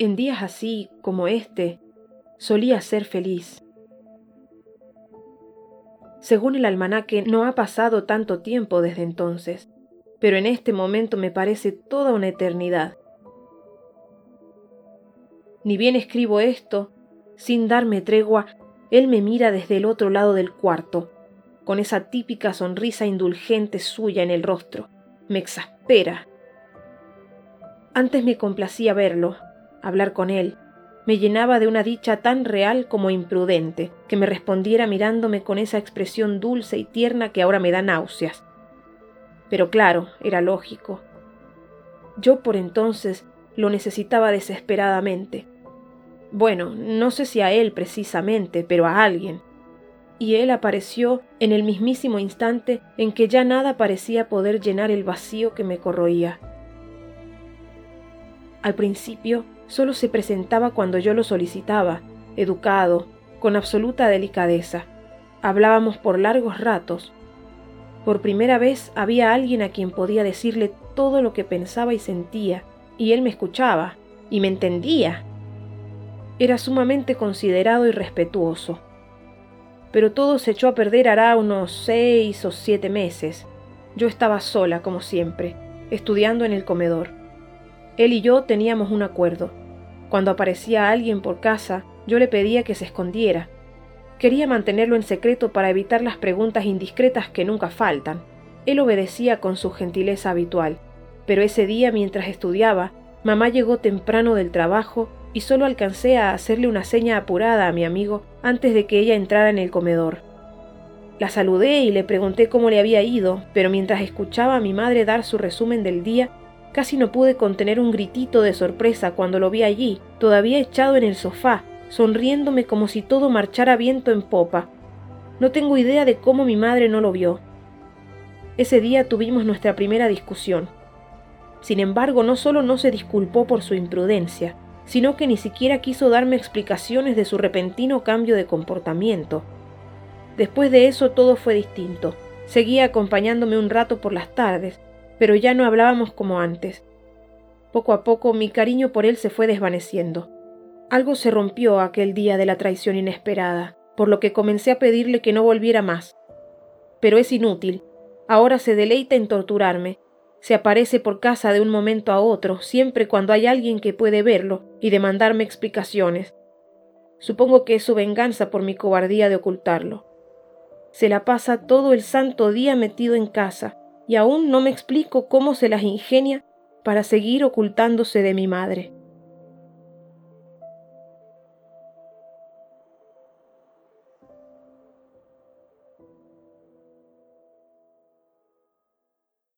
En días así como este, solía ser feliz. Según el almanaque, no ha pasado tanto tiempo desde entonces, pero en este momento me parece toda una eternidad. Ni bien escribo esto, sin darme tregua, él me mira desde el otro lado del cuarto, con esa típica sonrisa indulgente suya en el rostro. Me exaspera. Antes me complacía verlo, hablar con él. Me llenaba de una dicha tan real como imprudente, que me respondiera mirándome con esa expresión dulce y tierna que ahora me da náuseas. Pero claro, era lógico. Yo por entonces lo necesitaba desesperadamente. Bueno, no sé si a él precisamente, pero a alguien. Y él apareció en el mismísimo instante en que ya nada parecía poder llenar el vacío que me corroía. Al principio solo se presentaba cuando yo lo solicitaba, educado, con absoluta delicadeza. Hablábamos por largos ratos. Por primera vez había alguien a quien podía decirle todo lo que pensaba y sentía, y él me escuchaba, y me entendía. Era sumamente considerado y respetuoso. Pero todo se echó a perder hará unos seis o siete meses. Yo estaba sola, como siempre, estudiando en el comedor. Él y yo teníamos un acuerdo. Cuando aparecía alguien por casa, yo le pedía que se escondiera. Quería mantenerlo en secreto para evitar las preguntas indiscretas que nunca faltan. Él obedecía con su gentileza habitual, pero ese día mientras estudiaba, mamá llegó temprano del trabajo y solo alcancé a hacerle una seña apurada a mi amigo antes de que ella entrara en el comedor. La saludé y le pregunté cómo le había ido, pero mientras escuchaba a mi madre dar su resumen del día, Casi no pude contener un gritito de sorpresa cuando lo vi allí, todavía echado en el sofá, sonriéndome como si todo marchara viento en popa. No tengo idea de cómo mi madre no lo vio. Ese día tuvimos nuestra primera discusión. Sin embargo, no solo no se disculpó por su imprudencia, sino que ni siquiera quiso darme explicaciones de su repentino cambio de comportamiento. Después de eso todo fue distinto. Seguía acompañándome un rato por las tardes, pero ya no hablábamos como antes. Poco a poco mi cariño por él se fue desvaneciendo. Algo se rompió aquel día de la traición inesperada, por lo que comencé a pedirle que no volviera más. Pero es inútil. Ahora se deleita en torturarme. Se aparece por casa de un momento a otro, siempre cuando hay alguien que puede verlo y demandarme explicaciones. Supongo que es su venganza por mi cobardía de ocultarlo. Se la pasa todo el santo día metido en casa, y aún no me explico cómo se las ingenia para seguir ocultándose de mi madre.